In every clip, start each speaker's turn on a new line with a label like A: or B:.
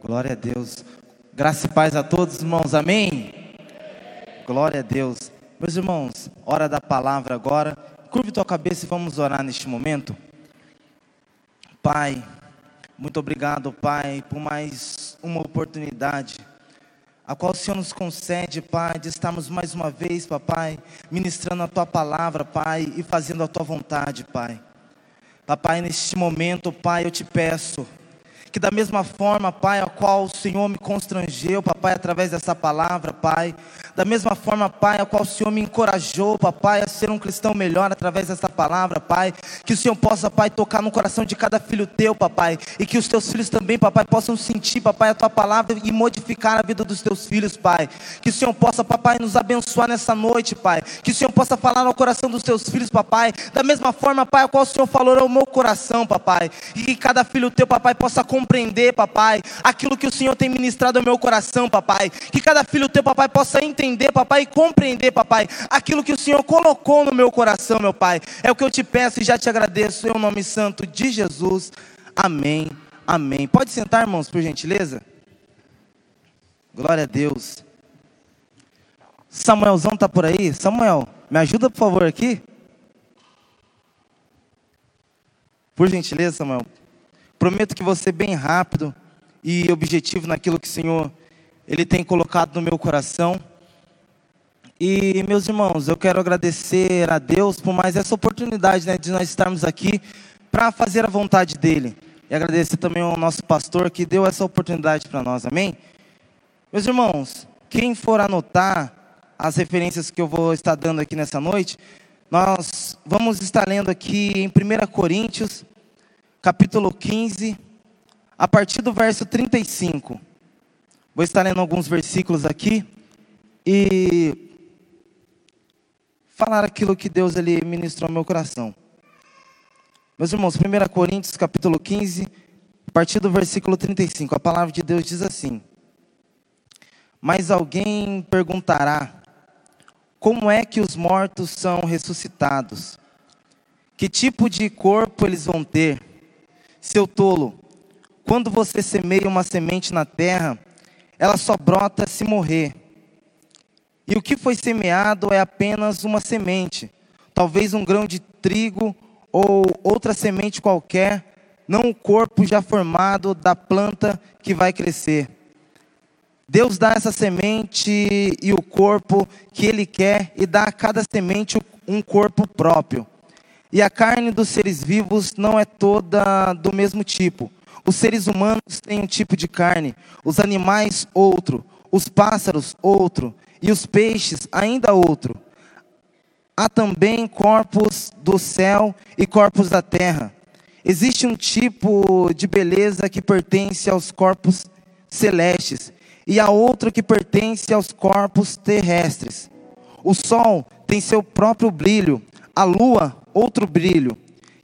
A: Glória a Deus. Graça e paz a todos, irmãos. Amém? Glória a Deus. Meus irmãos, hora da palavra agora. Curve tua cabeça e vamos orar neste momento. Pai, muito obrigado, Pai, por mais uma oportunidade a qual o Senhor nos concede, Pai, de estarmos mais uma vez, Papai, ministrando a Tua palavra, Pai, e fazendo a Tua vontade, Pai. Papai, neste momento, Pai, eu te peço, que da mesma forma, Pai, a qual o Senhor me constrangeu, Papai, através dessa palavra, Pai, da mesma forma, Pai, a qual o Senhor me encorajou, Papai, a ser um cristão melhor através dessa palavra, Pai, que o Senhor possa, Pai, tocar no coração de cada filho teu, Papai, e que os teus filhos também, Papai, possam sentir, Papai, a tua palavra e modificar a vida dos teus filhos, Pai, que o Senhor possa, Papai, nos abençoar nessa noite, Pai, que o Senhor possa falar no coração dos teus filhos, Papai, da mesma forma, Pai, a qual o Senhor falou ao meu coração, Papai, e que cada filho teu, Papai, possa compreender, papai, aquilo que o Senhor tem ministrado ao meu coração, papai. Que cada filho teu, papai, possa entender, papai, e compreender, papai, aquilo que o Senhor colocou no meu coração, meu pai. É o que eu te peço e já te agradeço em nome santo de Jesus. Amém. Amém. Pode sentar, irmãos, por gentileza? Glória a Deus. Samuelzão está por aí? Samuel, me ajuda, por favor, aqui. Por gentileza, Samuel. Prometo que vou ser bem rápido e objetivo naquilo que o Senhor ele tem colocado no meu coração. E meus irmãos, eu quero agradecer a Deus por mais essa oportunidade né, de nós estarmos aqui para fazer a vontade dele. E agradecer também ao nosso pastor que deu essa oportunidade para nós, amém? Meus irmãos, quem for anotar as referências que eu vou estar dando aqui nessa noite, nós vamos estar lendo aqui em 1 Coríntios, capítulo 15, a partir do verso 35. Vou estar lendo alguns versículos aqui e falar aquilo que Deus ele ministrou ao meu coração. Meus irmãos, 1 Coríntios capítulo 15, a partir do versículo 35, a palavra de Deus diz assim: Mas alguém perguntará: Como é que os mortos são ressuscitados? Que tipo de corpo eles vão ter? Seu tolo, quando você semeia uma semente na terra, ela só brota se morrer. E o que foi semeado é apenas uma semente, talvez um grão de trigo ou outra semente qualquer, não o corpo já formado da planta que vai crescer. Deus dá essa semente e o corpo que Ele quer, e dá a cada semente um corpo próprio. E a carne dos seres vivos não é toda do mesmo tipo. Os seres humanos têm um tipo de carne, os animais outro, os pássaros outro, e os peixes ainda outro. Há também corpos do céu e corpos da terra. Existe um tipo de beleza que pertence aos corpos celestes, e há outro que pertence aos corpos terrestres. O sol tem seu próprio brilho, a lua outro brilho.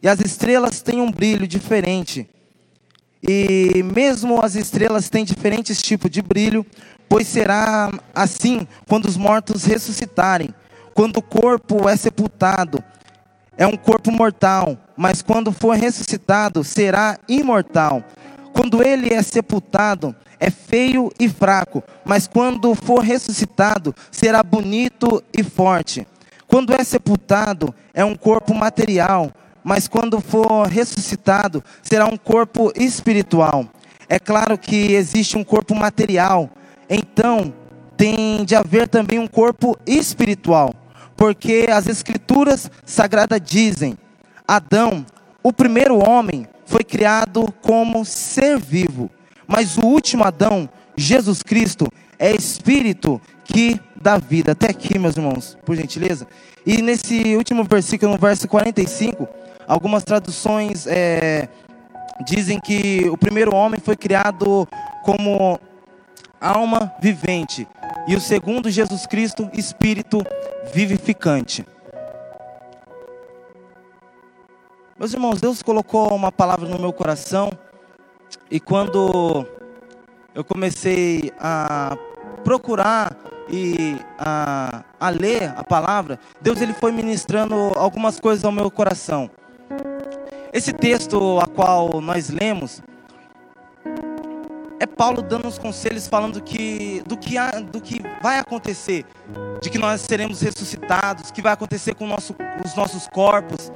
A: E as estrelas têm um brilho diferente. E mesmo as estrelas têm diferentes tipos de brilho, pois será assim quando os mortos ressuscitarem. Quando o corpo é sepultado, é um corpo mortal, mas quando for ressuscitado, será imortal. Quando ele é sepultado, é feio e fraco, mas quando for ressuscitado, será bonito e forte. Quando é sepultado, é um corpo material, mas quando for ressuscitado, será um corpo espiritual. É claro que existe um corpo material, então tem de haver também um corpo espiritual, porque as Escrituras sagradas dizem: Adão, o primeiro homem, foi criado como ser vivo, mas o último Adão, Jesus Cristo, é espírito que dá vida. Até aqui, meus irmãos, por gentileza. E nesse último versículo, no verso 45, algumas traduções é, dizem que o primeiro homem foi criado como alma vivente, e o segundo, Jesus Cristo, espírito vivificante. Meus irmãos, Deus colocou uma palavra no meu coração, e quando eu comecei a procurar e a, a ler a palavra, Deus ele foi ministrando algumas coisas ao meu coração. esse texto a qual nós lemos é Paulo dando uns conselhos falando que do que há, do que vai acontecer, de que nós seremos ressuscitados, que vai acontecer com nosso, os nossos corpos.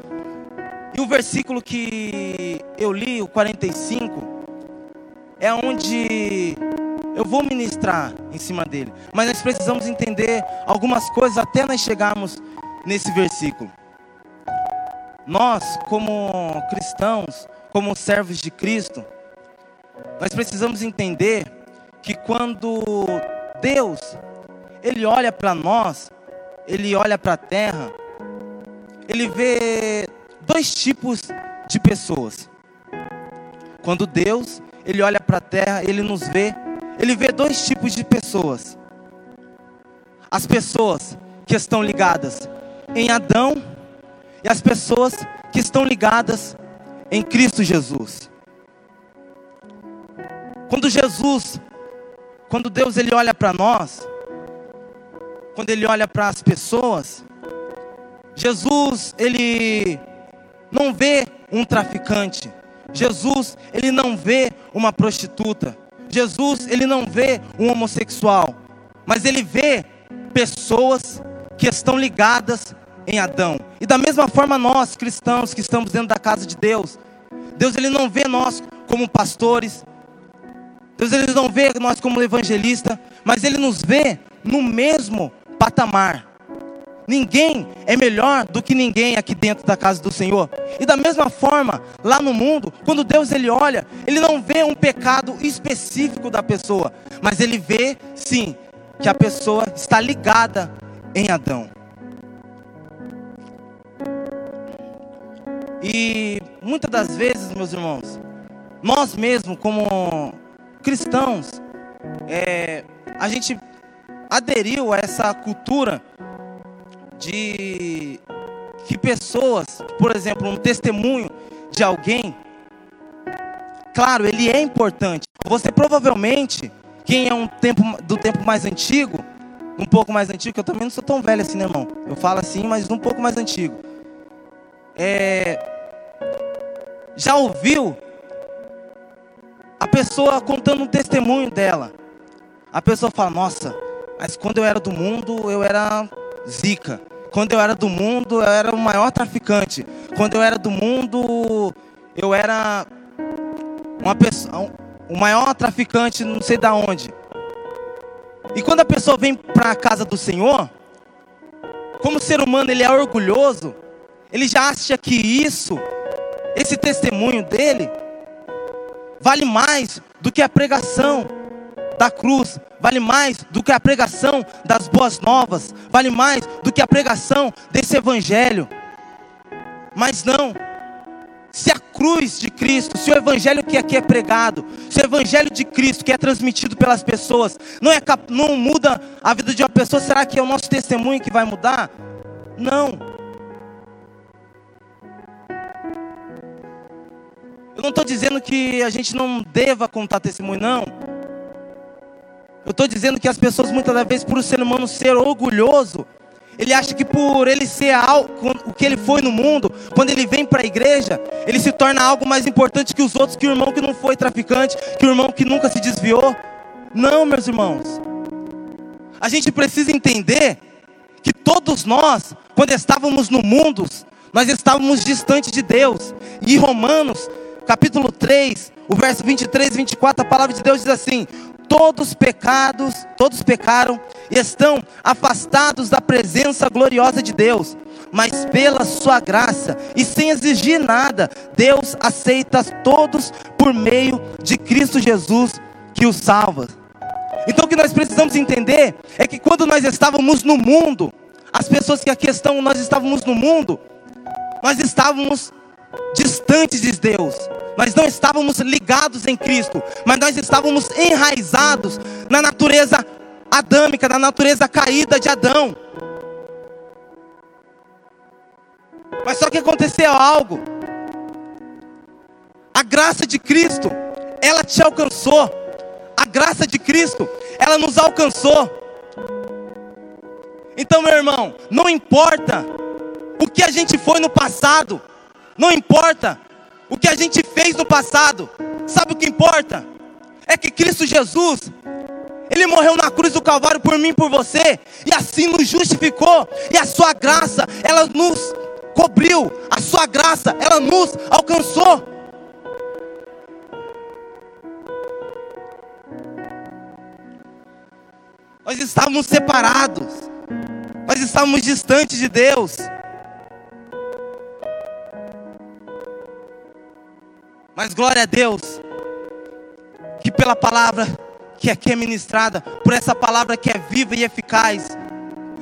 A: E o versículo que eu li, o 45, é onde eu vou ministrar em cima dele. Mas nós precisamos entender algumas coisas até nós chegarmos nesse versículo. Nós, como cristãos, como servos de Cristo, nós precisamos entender que quando Deus, Ele olha para nós, Ele olha para a terra, Ele vê dois tipos de pessoas. Quando Deus, Ele olha para a terra, Ele nos vê, Ele vê dois tipos de pessoas. As pessoas que estão ligadas em Adão e as pessoas que estão ligadas em Cristo Jesus. Quando Jesus, quando Deus ele olha para nós, quando ele olha para as pessoas, Jesus ele não vê um traficante. Jesus, ele não vê uma prostituta. Jesus, ele não vê um homossexual, mas ele vê pessoas que estão ligadas em Adão. E da mesma forma nós, cristãos que estamos dentro da casa de Deus, Deus ele não vê nós como pastores. Deus ele não vê nós como evangelista, mas ele nos vê no mesmo patamar. Ninguém é melhor do que ninguém aqui dentro da casa do Senhor. E da mesma forma, lá no mundo, quando Deus ele olha, ele não vê um pecado específico da pessoa, mas ele vê sim que a pessoa está ligada em Adão. E muitas das vezes, meus irmãos, nós mesmos, como cristãos, é, a gente aderiu a essa cultura de que pessoas, por exemplo, um testemunho de alguém, claro, ele é importante. Você provavelmente, quem é um tempo do tempo mais antigo, um pouco mais antigo, que eu também não sou tão velho assim, né, irmão? Eu falo assim, mas um pouco mais antigo. É, já ouviu a pessoa contando um testemunho dela? A pessoa fala: Nossa, mas quando eu era do mundo, eu era zica. Quando eu era do mundo, eu era o maior traficante. Quando eu era do mundo, eu era uma pessoa, o maior traficante, não sei da onde. E quando a pessoa vem para a casa do Senhor, como ser humano ele é orgulhoso, ele já acha que isso, esse testemunho dele, vale mais do que a pregação da cruz, vale mais do que a pregação das boas novas, vale mais do que a pregação desse evangelho. Mas não, se a cruz de Cristo, se o evangelho que aqui é pregado, se o evangelho de Cristo que é transmitido pelas pessoas, não, é, não muda a vida de uma pessoa, será que é o nosso testemunho que vai mudar? Não. Eu não estou dizendo que a gente não deva contar testemunho, não. Eu estou dizendo que as pessoas, muitas das vezes, por o ser humano ser orgulhoso, ele acha que por ele ser algo, o que ele foi no mundo, quando ele vem para a igreja, ele se torna algo mais importante que os outros, que o irmão que não foi traficante, que o irmão que nunca se desviou. Não, meus irmãos. A gente precisa entender que todos nós, quando estávamos no mundo, nós estávamos distante de Deus. E Romanos, capítulo 3, o verso 23 e 24, a palavra de Deus diz assim: todos pecados, todos pecaram e estão afastados da presença gloriosa de Deus. Mas pela sua graça e sem exigir nada, Deus aceita todos por meio de Cristo Jesus que os salva. Então o que nós precisamos entender é que quando nós estávamos no mundo, as pessoas que aqui estão, nós estávamos no mundo, nós estávamos distantes de Deus, nós não estávamos ligados em Cristo, mas nós estávamos enraizados na natureza adâmica, na natureza caída de Adão. Mas só que aconteceu algo. A graça de Cristo, ela te alcançou. A graça de Cristo, ela nos alcançou. Então, meu irmão, não importa o que a gente foi no passado, não importa o que a gente fez no passado. Sabe o que importa? É que Cristo Jesus, Ele morreu na cruz do Calvário por mim e por você, e assim nos justificou, e a Sua graça, ela nos cobriu, a Sua graça, ela nos alcançou. Nós estávamos separados, nós estávamos distantes de Deus. Mas glória a Deus, que pela palavra que aqui é ministrada, por essa palavra que é viva e eficaz,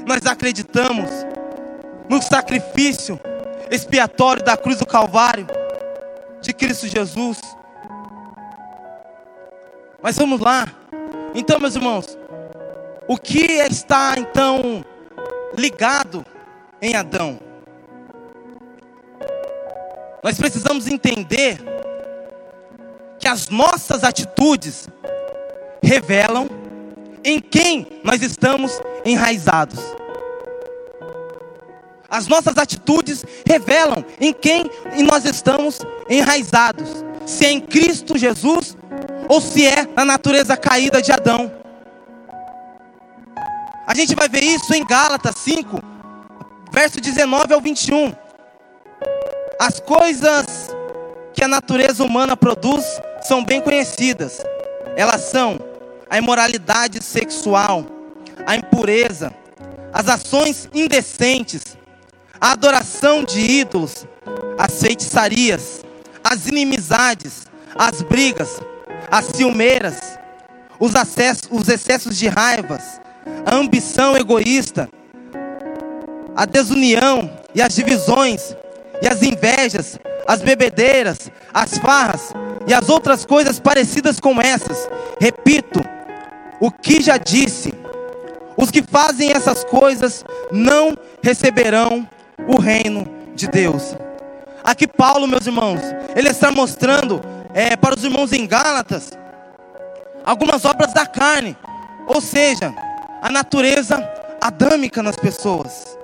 A: nós acreditamos no sacrifício expiatório da cruz do Calvário de Cristo Jesus. Mas vamos lá. Então, meus irmãos, o que está então ligado em Adão? Nós precisamos entender que as nossas atitudes revelam em quem nós estamos enraizados. As nossas atitudes revelam em quem nós estamos enraizados. Se é em Cristo Jesus ou se é na natureza caída de Adão. A gente vai ver isso em Gálatas 5, verso 19 ao 21. As coisas que a natureza humana produz são bem conhecidas. Elas são a imoralidade sexual, a impureza, as ações indecentes, a adoração de ídolos, as feitiçarias, as inimizades, as brigas, as ciumeiras, os, acessos, os excessos de raivas, a ambição egoísta, a desunião e as divisões e as invejas, as bebedeiras, as farras e as outras coisas parecidas com essas. Repito, o que já disse: os que fazem essas coisas não receberão o reino de Deus. Aqui, Paulo, meus irmãos, ele está mostrando é, para os irmãos em Gálatas algumas obras da carne, ou seja, a natureza adâmica nas pessoas.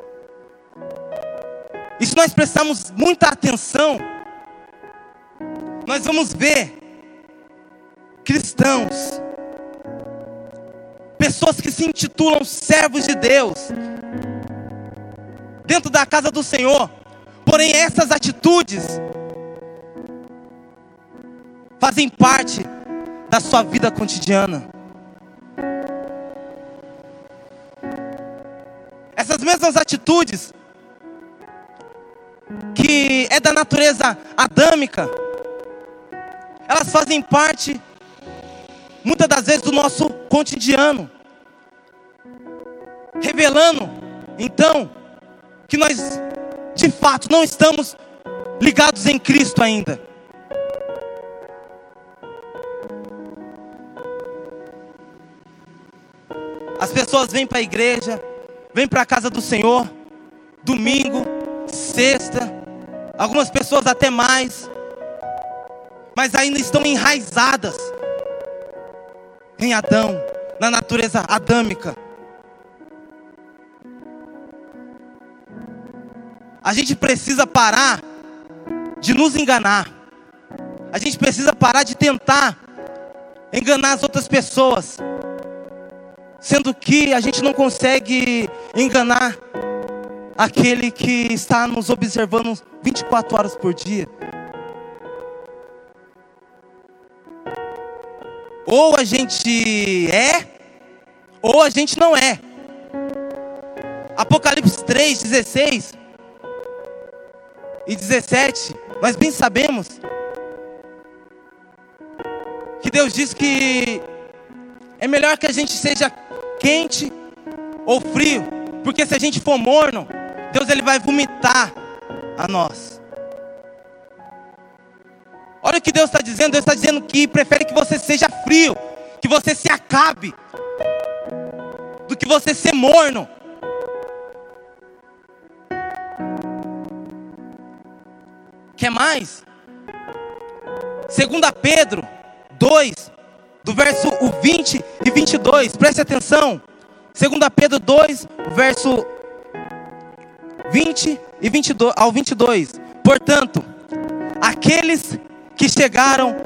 A: E se nós prestarmos muita atenção, nós vamos ver cristãos, pessoas que se intitulam servos de Deus, dentro da casa do Senhor, porém essas atitudes fazem parte da sua vida cotidiana. Essas mesmas atitudes que é da natureza adâmica, elas fazem parte, muitas das vezes, do nosso cotidiano, revelando, então, que nós, de fato, não estamos ligados em Cristo ainda. As pessoas vêm para a igreja, vêm para a casa do Senhor, domingo, sexta, algumas pessoas até mais, mas ainda estão enraizadas em Adão, na natureza adâmica. A gente precisa parar de nos enganar. A gente precisa parar de tentar enganar as outras pessoas. Sendo que a gente não consegue enganar aquele que está nos observando 24 horas por dia. Ou a gente é, ou a gente não é. Apocalipse 3, 16 e 17, nós bem sabemos que Deus diz que é melhor que a gente seja quente ou frio, porque se a gente for morno, Deus ele vai vomitar a nós. Olha o que Deus está dizendo. Deus está dizendo que prefere que você seja frio, que você se acabe, do que você ser morno. Quer mais? Segunda Pedro 2, do verso 20 e 22. Preste atenção. Segunda Pedro 2, verso 20 e 22 ao 22. Portanto, aqueles que chegaram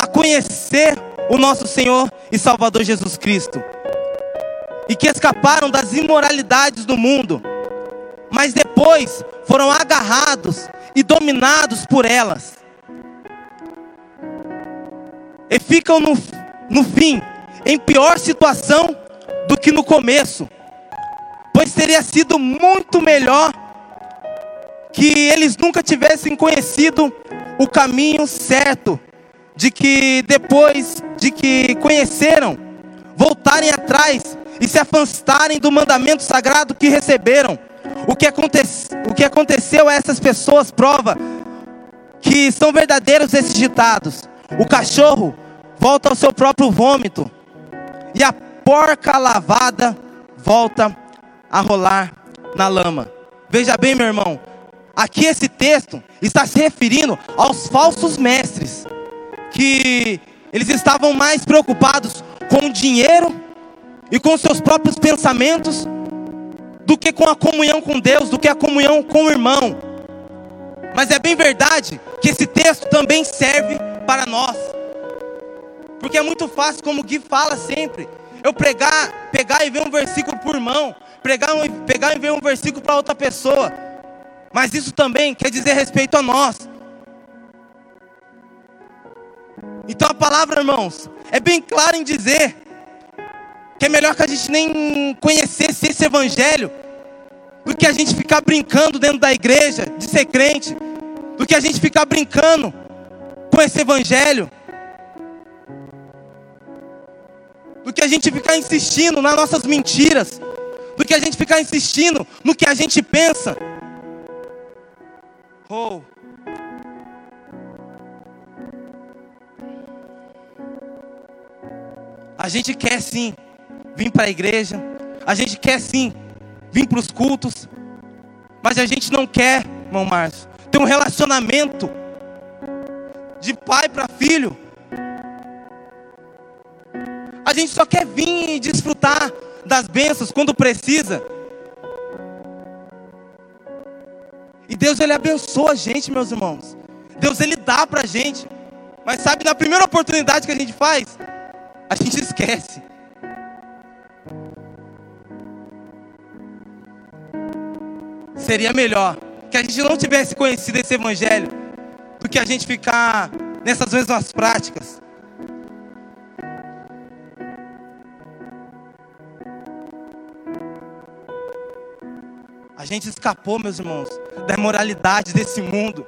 A: a conhecer o nosso Senhor e Salvador Jesus Cristo. E que escaparam das imoralidades do mundo, mas depois foram agarrados e dominados por elas. E ficam no, no fim em pior situação do que no começo, pois teria sido muito melhor que eles nunca tivessem conhecido o caminho certo, de que depois de que conheceram, voltarem atrás e se afastarem do mandamento sagrado que receberam. O que, aconte o que aconteceu a essas pessoas prova que são verdadeiros esses ditados. O cachorro volta ao seu próprio vômito, e a porca lavada volta a rolar na lama. Veja bem, meu irmão, aqui esse texto está se referindo aos falsos mestres, que eles estavam mais preocupados com o dinheiro e com seus próprios pensamentos do que com a comunhão com Deus, do que a comunhão com o irmão. Mas é bem verdade que esse texto também serve para nós. Porque é muito fácil, como o Gui fala sempre, eu pregar, pegar e ver um versículo por irmão, pregar, pegar e ver um versículo para outra pessoa. Mas isso também quer dizer respeito a nós. Então a palavra, irmãos, é bem clara em dizer que é melhor que a gente nem conhecesse esse evangelho do que a gente ficar brincando dentro da igreja de ser crente, do que a gente ficar brincando com esse evangelho, do que a gente ficar insistindo nas nossas mentiras, do que a gente ficar insistindo no que a gente pensa. Oh. A gente quer sim vir para a igreja, a gente quer sim vir para os cultos, mas a gente não quer, irmão Márcio, ter um relacionamento de pai para filho. A gente só quer vir e desfrutar das bênçãos quando precisa. E Deus ele abençoa a gente, meus irmãos. Deus ele dá para a gente. Mas sabe, na primeira oportunidade que a gente faz, a gente esquece. Seria melhor que a gente não tivesse conhecido esse evangelho do que a gente ficar nessas mesmas práticas. Gente escapou, meus irmãos, da imoralidade desse mundo.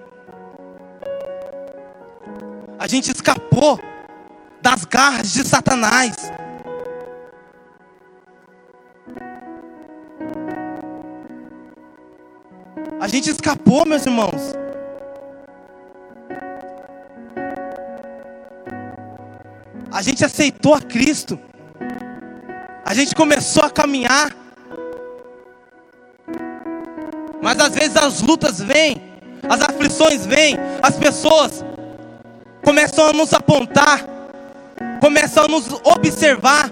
A: A gente escapou das garras de Satanás. A gente escapou, meus irmãos. A gente aceitou a Cristo. A gente começou a caminhar. Mas às vezes as lutas vêm, as aflições vêm, as pessoas começam a nos apontar, começam a nos observar,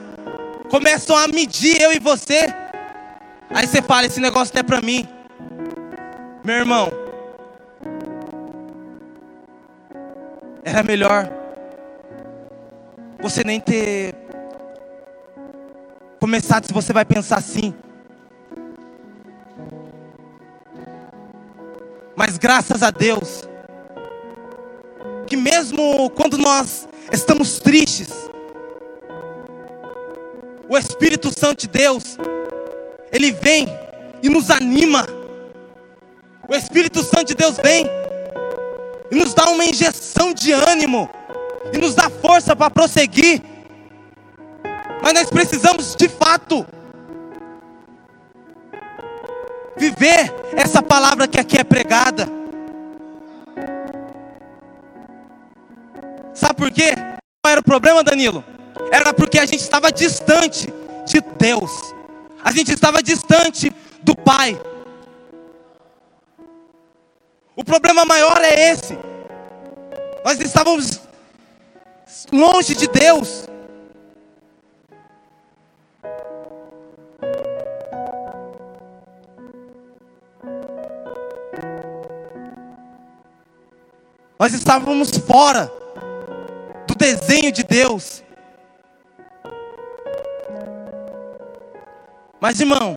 A: começam a medir eu e você. Aí você fala: esse negócio não é para mim. Meu irmão, era melhor você nem ter começado se você vai pensar assim. Mas graças a Deus, que mesmo quando nós estamos tristes, o Espírito Santo de Deus, ele vem e nos anima. O Espírito Santo de Deus vem e nos dá uma injeção de ânimo e nos dá força para prosseguir. Mas nós precisamos de fato viver essa palavra que aqui é pregada. Sabe por quê? Qual era o problema, Danilo? Era porque a gente estava distante de Deus. A gente estava distante do Pai. O problema maior é esse. Nós estávamos longe de Deus. Nós estávamos fora do desenho de Deus. Mas irmão,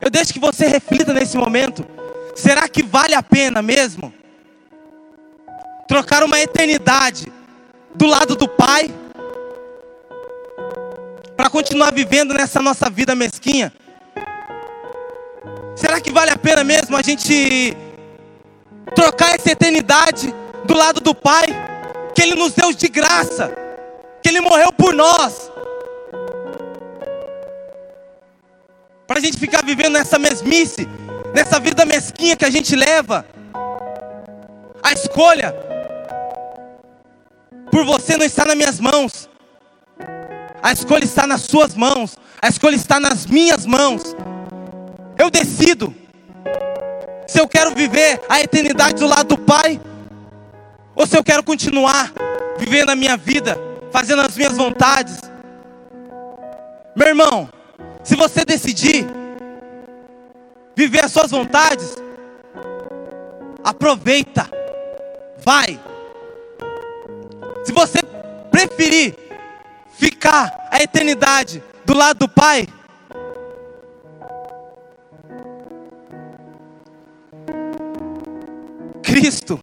A: eu deixo que você reflita nesse momento. Será que vale a pena mesmo trocar uma eternidade do lado do Pai para continuar vivendo nessa nossa vida mesquinha? Será que vale a pena mesmo a gente trocar essa eternidade do lado do Pai, que Ele nos deu de graça, que Ele morreu por nós, para a gente ficar vivendo nessa mesmice, nessa vida mesquinha que a gente leva? A escolha por você não está nas minhas mãos, a escolha está nas suas mãos, a escolha está nas minhas mãos. Eu decido se eu quero viver a eternidade do lado do Pai, ou se eu quero continuar vivendo a minha vida, fazendo as minhas vontades. Meu irmão, se você decidir viver as suas vontades, aproveita, vai. Se você preferir ficar a eternidade do lado do Pai, Cristo,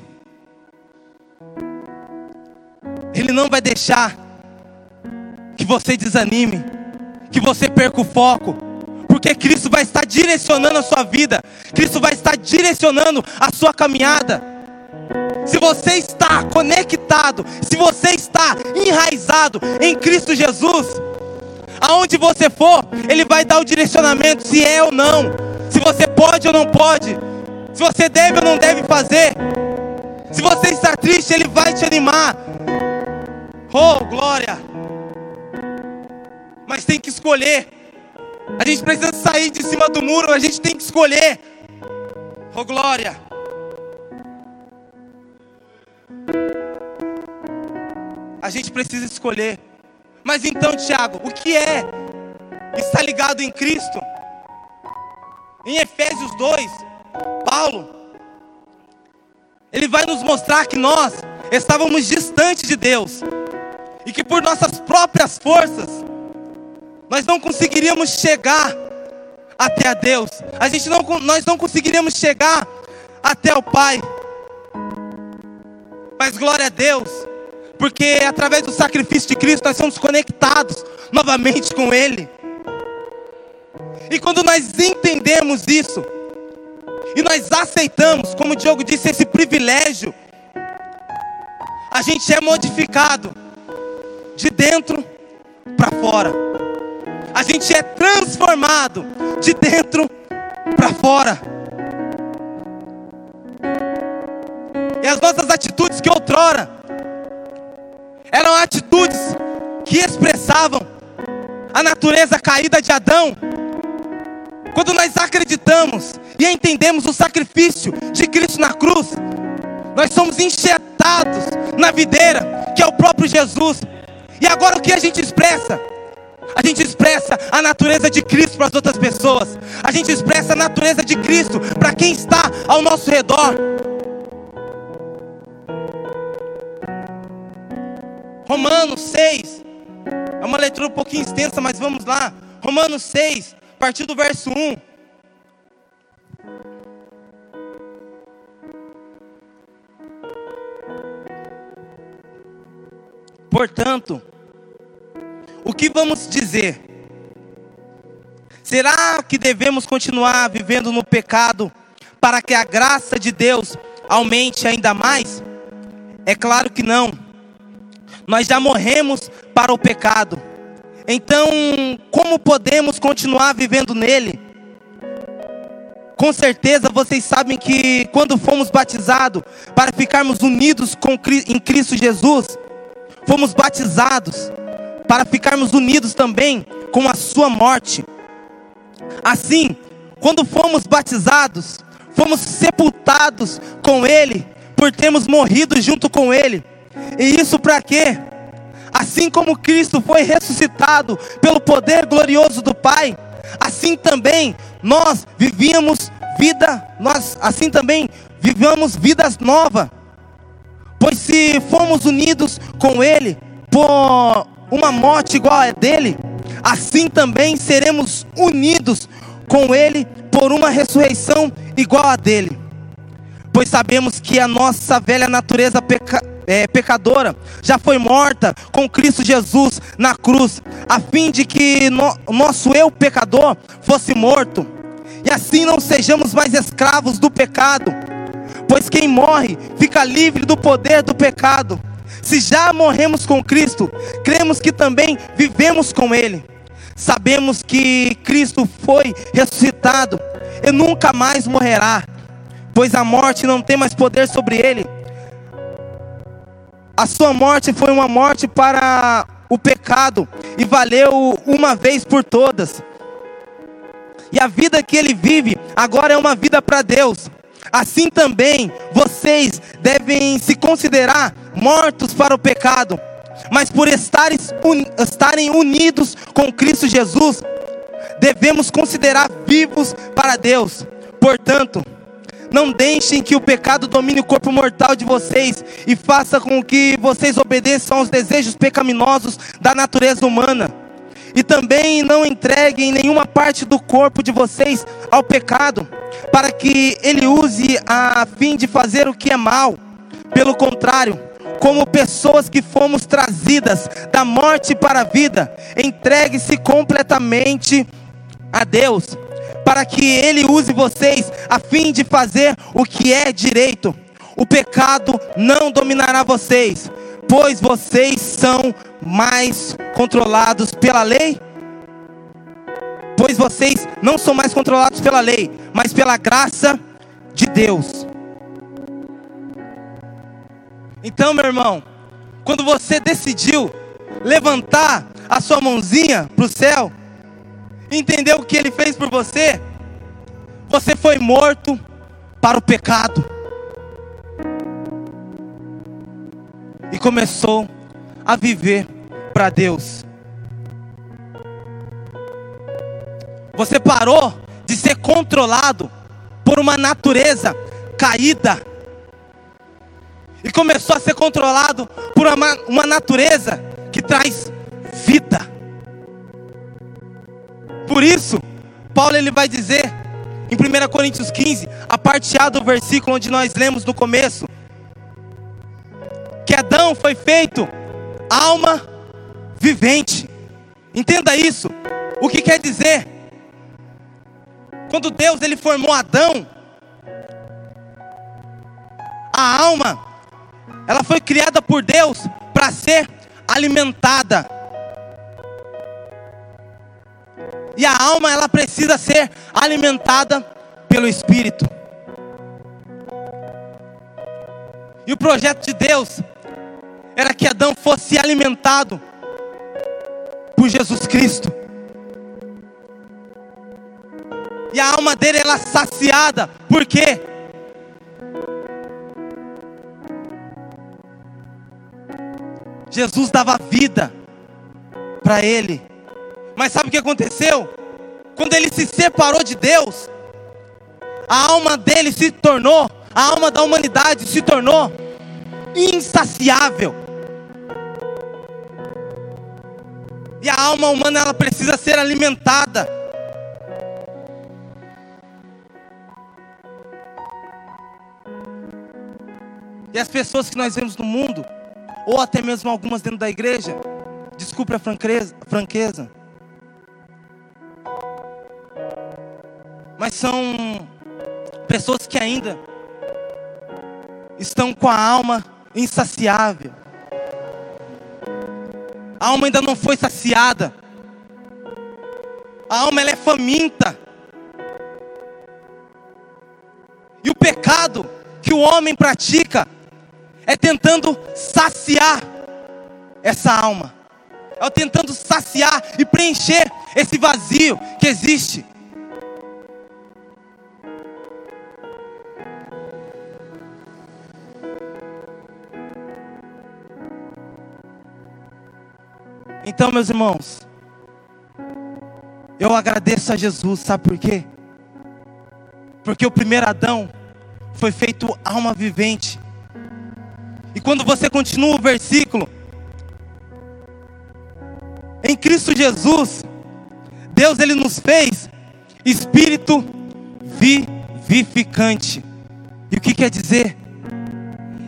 A: não vai deixar que você desanime, que você perca o foco, porque Cristo vai estar direcionando a sua vida, Cristo vai estar direcionando a sua caminhada. Se você está conectado, se você está enraizado em Cristo Jesus, aonde você for, Ele vai dar o direcionamento se é ou não, se você pode ou não pode se você deve ou não deve fazer. Se você está triste, Ele vai te animar. Oh, glória! Mas tem que escolher. A gente precisa sair de cima do muro, a gente tem que escolher. Oh, glória! A gente precisa escolher. Mas então, Tiago, o que é estar ligado em Cristo? Em Efésios 2, Paulo, ele vai nos mostrar que nós estávamos distantes de Deus que por nossas próprias forças nós não conseguiríamos chegar até a Deus. A gente não, nós não conseguiríamos chegar até o Pai. Mas glória a Deus, porque através do sacrifício de Cristo nós somos conectados novamente com Ele. E quando nós entendemos isso, e nós aceitamos, como o Diogo disse, esse privilégio, a gente é modificado de dentro para fora. A gente é transformado de dentro para fora. E as nossas atitudes que outrora eram atitudes que expressavam a natureza caída de Adão, quando nós acreditamos e entendemos o sacrifício de Cristo na cruz, nós somos enxertados na videira, que é o próprio Jesus. E agora o que a gente expressa? A gente expressa a natureza de Cristo para as outras pessoas. A gente expressa a natureza de Cristo para quem está ao nosso redor. Romanos 6. É uma leitura um pouquinho extensa, mas vamos lá. Romanos 6, a partir do verso 1. Portanto, o que vamos dizer? Será que devemos continuar vivendo no pecado para que a graça de Deus aumente ainda mais? É claro que não. Nós já morremos para o pecado. Então, como podemos continuar vivendo nele? Com certeza vocês sabem que quando fomos batizados para ficarmos unidos com, em Cristo Jesus, fomos batizados para ficarmos unidos também com a sua morte. Assim, quando fomos batizados, fomos sepultados com ele, por termos morrido junto com ele. E isso para quê? Assim como Cristo foi ressuscitado pelo poder glorioso do Pai, assim também nós vivíamos vida, nós assim também vivamos vidas novas Pois se fomos unidos com Ele por uma morte igual a dele, assim também seremos unidos com Ele por uma ressurreição igual a dele. Pois sabemos que a nossa velha natureza peca, é, pecadora já foi morta com Cristo Jesus na cruz, a fim de que no, nosso eu pecador fosse morto, e assim não sejamos mais escravos do pecado, pois quem morre fica livre do poder do pecado. Se já morremos com Cristo, cremos que também vivemos com Ele. Sabemos que Cristo foi ressuscitado e nunca mais morrerá, pois a morte não tem mais poder sobre ele. A sua morte foi uma morte para o pecado e valeu uma vez por todas. E a vida que ele vive agora é uma vida para Deus. Assim também vocês devem se considerar mortos para o pecado, mas por estarem, unidos com Cristo Jesus, devemos considerar vivos para Deus. Portanto, não deixem que o pecado domine o corpo mortal de vocês e faça com que vocês obedeçam aos desejos pecaminosos da natureza humana. E também não entreguem nenhuma parte do corpo de vocês ao pecado, para que ele use a fim de fazer o que é mal. Pelo contrário, como pessoas que fomos trazidas da morte para a vida, entregue-se completamente a Deus para que Ele use vocês a fim de fazer o que é direito. O pecado não dominará vocês, pois vocês são mais controlados pela lei. Pois vocês não são mais controlados pela lei, mas pela graça de Deus. Então, meu irmão, quando você decidiu levantar a sua mãozinha para o céu, entendeu o que ele fez por você? Você foi morto para o pecado. Começou a viver para Deus. Você parou de ser controlado por uma natureza caída. E começou a ser controlado por uma, uma natureza que traz vida. Por isso, Paulo ele vai dizer em 1 Coríntios 15, a parte A do versículo onde nós lemos no começo, que Adão foi feito alma vivente. Entenda isso. O que quer dizer? Quando Deus ele formou Adão, a alma ela foi criada por Deus para ser alimentada. E a alma ela precisa ser alimentada pelo Espírito. E o projeto de Deus era que Adão fosse alimentado por Jesus Cristo. E a alma dele era saciada, por quê? Jesus dava vida para ele. Mas sabe o que aconteceu? Quando ele se separou de Deus, a alma dele se tornou, a alma da humanidade se tornou insaciável. E a alma humana ela precisa ser alimentada. E as pessoas que nós vemos no mundo, ou até mesmo algumas dentro da igreja, desculpe a franqueza, franqueza mas são pessoas que ainda estão com a alma insaciável. A alma ainda não foi saciada. A alma ela é faminta. E o pecado que o homem pratica é tentando saciar essa alma. É tentando saciar e preencher esse vazio que existe. Então, meus irmãos, eu agradeço a Jesus, sabe por quê? Porque o primeiro Adão foi feito alma vivente. E quando você continua o versículo, em Cristo Jesus, Deus ele nos fez espírito vivificante. E o que quer dizer?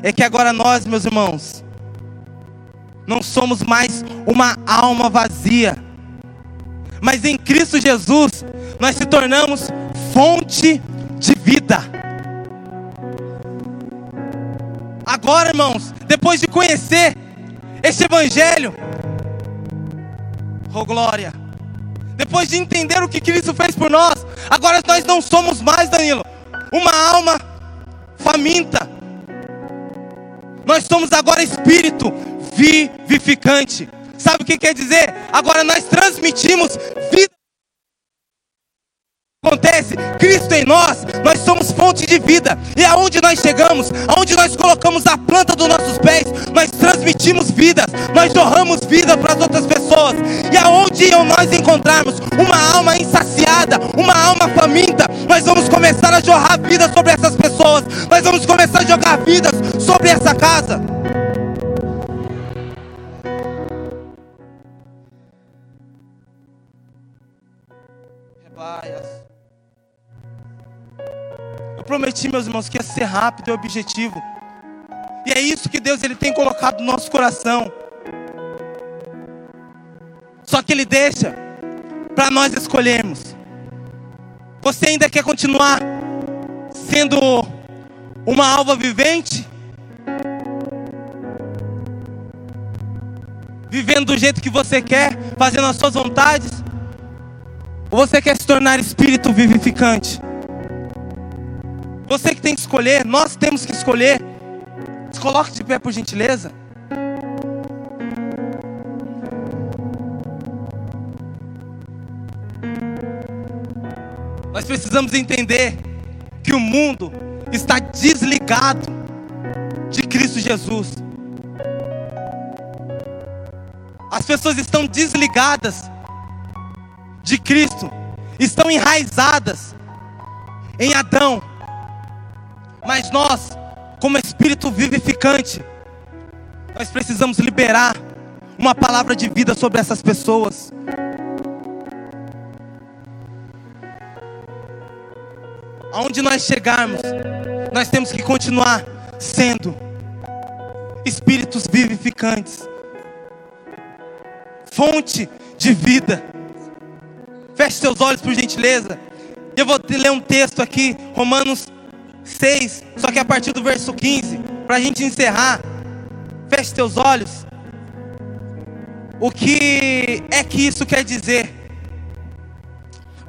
A: É que agora nós, meus irmãos, não somos mais uma alma vazia, mas em Cristo Jesus nós se tornamos fonte de vida. Agora, irmãos, depois de conhecer este Evangelho, oh glória, depois de entender o que Cristo fez por nós, agora nós não somos mais, Danilo, uma alma faminta, nós somos agora espírito vivificante. Sabe o que quer dizer? Agora nós transmitimos vida acontece? Cristo em nós, nós somos fonte de vida. E aonde nós chegamos, aonde nós colocamos a planta dos nossos pés, nós transmitimos vidas, nós jorramos vida para as outras pessoas. E aonde nós encontrarmos uma alma insaciada, uma alma faminta, nós vamos começar a jorrar vida sobre essas pessoas. Nós vamos começar a jogar vidas sobre essa casa. Prometi, meus irmãos, que ia ser rápido e objetivo. E é isso que Deus ele tem colocado no nosso coração. Só que Ele deixa para nós escolhermos. Você ainda quer continuar sendo uma alva vivente? Vivendo do jeito que você quer, fazendo as suas vontades? Ou você quer se tornar espírito vivificante? Você que tem que escolher, nós temos que escolher. Se coloque de pé por gentileza. Nós precisamos entender que o mundo está desligado de Cristo Jesus. As pessoas estão desligadas de Cristo, estão enraizadas em Adão. Mas nós, como espírito vivificante, nós precisamos liberar uma palavra de vida sobre essas pessoas. Aonde nós chegarmos, nós temos que continuar sendo espíritos vivificantes, fonte de vida. Feche seus olhos por gentileza. Eu vou ler um texto aqui, Romanos 6, só que a partir do verso 15, para a gente encerrar, feche teus olhos. O que é que isso quer dizer?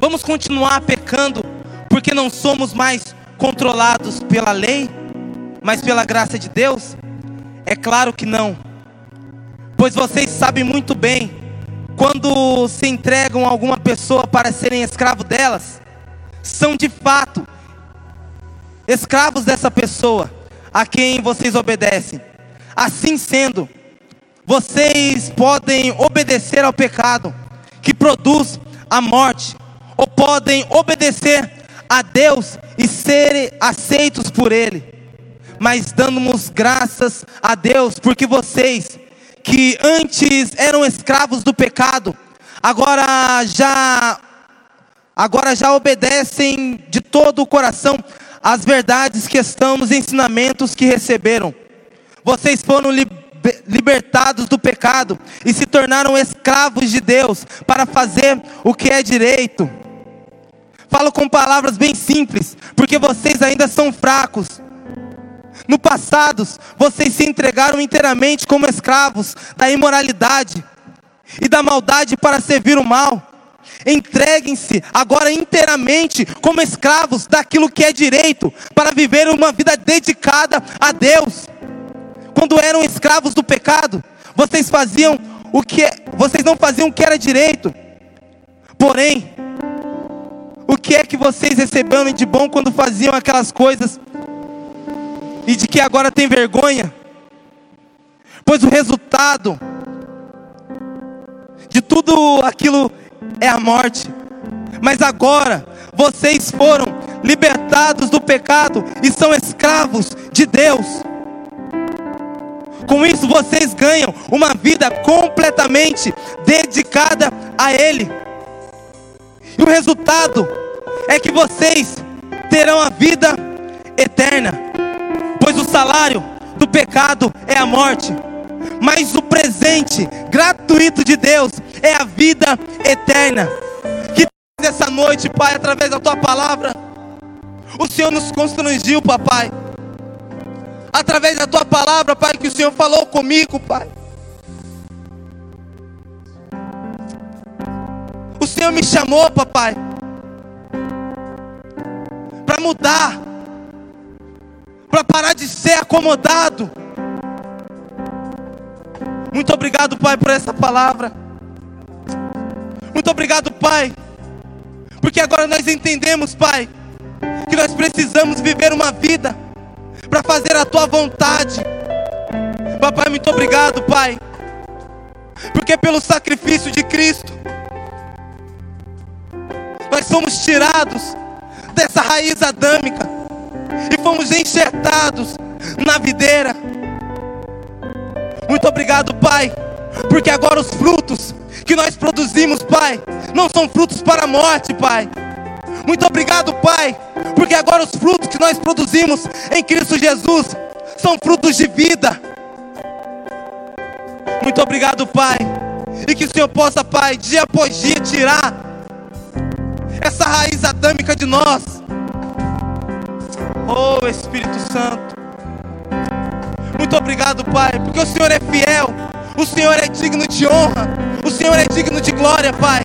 A: Vamos continuar pecando porque não somos mais controlados pela lei, mas pela graça de Deus? É claro que não. Pois vocês sabem muito bem, quando se entregam a alguma pessoa para serem escravo delas, são de fato escravos dessa pessoa a quem vocês obedecem. Assim sendo, vocês podem obedecer ao pecado que produz a morte, ou podem obedecer a Deus e serem aceitos por Ele. Mas dando-nos graças a Deus, porque vocês que antes eram escravos do pecado, agora já agora já obedecem de todo o coração as verdades que estão nos ensinamentos que receberam. Vocês foram libertados do pecado e se tornaram escravos de Deus para fazer o que é direito. Falo com palavras bem simples, porque vocês ainda são fracos. No passado, vocês se entregaram inteiramente como escravos da imoralidade e da maldade para servir o mal. Entreguem-se agora inteiramente como escravos daquilo que é direito, para viver uma vida dedicada a Deus. Quando eram escravos do pecado, vocês faziam o que é, vocês não faziam o que era direito. Porém, o que é que vocês receberam de bom quando faziam aquelas coisas e de que agora tem vergonha? Pois o resultado de tudo aquilo é a morte. Mas agora vocês foram libertados do pecado e são escravos de Deus. Com isso vocês ganham uma vida completamente dedicada a Ele. E o resultado é que vocês terão a vida eterna, pois o salário do pecado é a morte, mas o presente gratuito de Deus é a vida eterna. Que essa noite, Pai, através da tua palavra, o Senhor nos constrangiu, papai. Através da tua palavra, Pai, que o Senhor falou comigo, Pai. O Senhor me chamou, papai, para mudar, para parar de ser acomodado. Muito obrigado, Pai, por essa palavra. Muito obrigado, Pai, porque agora nós entendemos, Pai, que nós precisamos viver uma vida para fazer a tua vontade. Papai, muito obrigado, Pai, porque pelo sacrifício de Cristo, nós somos tirados dessa raiz adâmica e fomos enxertados na videira. Muito obrigado, Pai, porque agora os frutos que nós produzimos, Pai, não são frutos para a morte, Pai. Muito obrigado, Pai, porque agora os frutos que nós produzimos em Cristo Jesus são frutos de vida. Muito obrigado, Pai, e que o Senhor possa, Pai, dia após dia tirar essa raiz adâmica de nós. Oh Espírito Santo. Muito obrigado, Pai, porque o Senhor é fiel, o Senhor é digno de honra, o Senhor é digno de glória, Pai.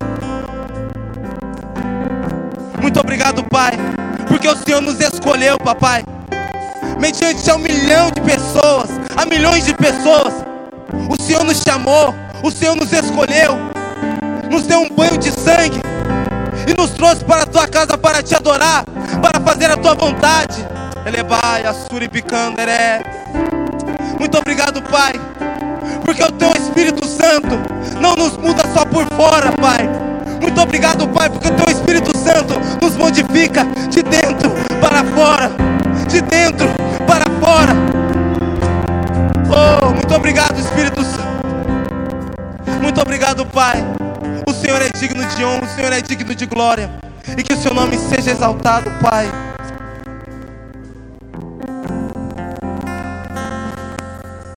A: Muito obrigado, Pai, porque o Senhor nos escolheu, papai. Mediante a um milhão de pessoas, a milhões de pessoas, o Senhor nos chamou, o Senhor nos escolheu, nos deu um banho de sangue e nos trouxe para a tua casa para te adorar, para fazer a tua vontade. Elebai, Assuri Picanderé. Muito obrigado, Pai, porque o teu Espírito Santo não nos muda só por fora, Pai. Muito obrigado, Pai, porque o teu Espírito Santo nos modifica de dentro para fora, de dentro para fora. Oh, muito obrigado, Espírito Santo. Muito obrigado, Pai. O Senhor é digno de honra, o Senhor é digno de glória. E que o seu nome seja exaltado, Pai.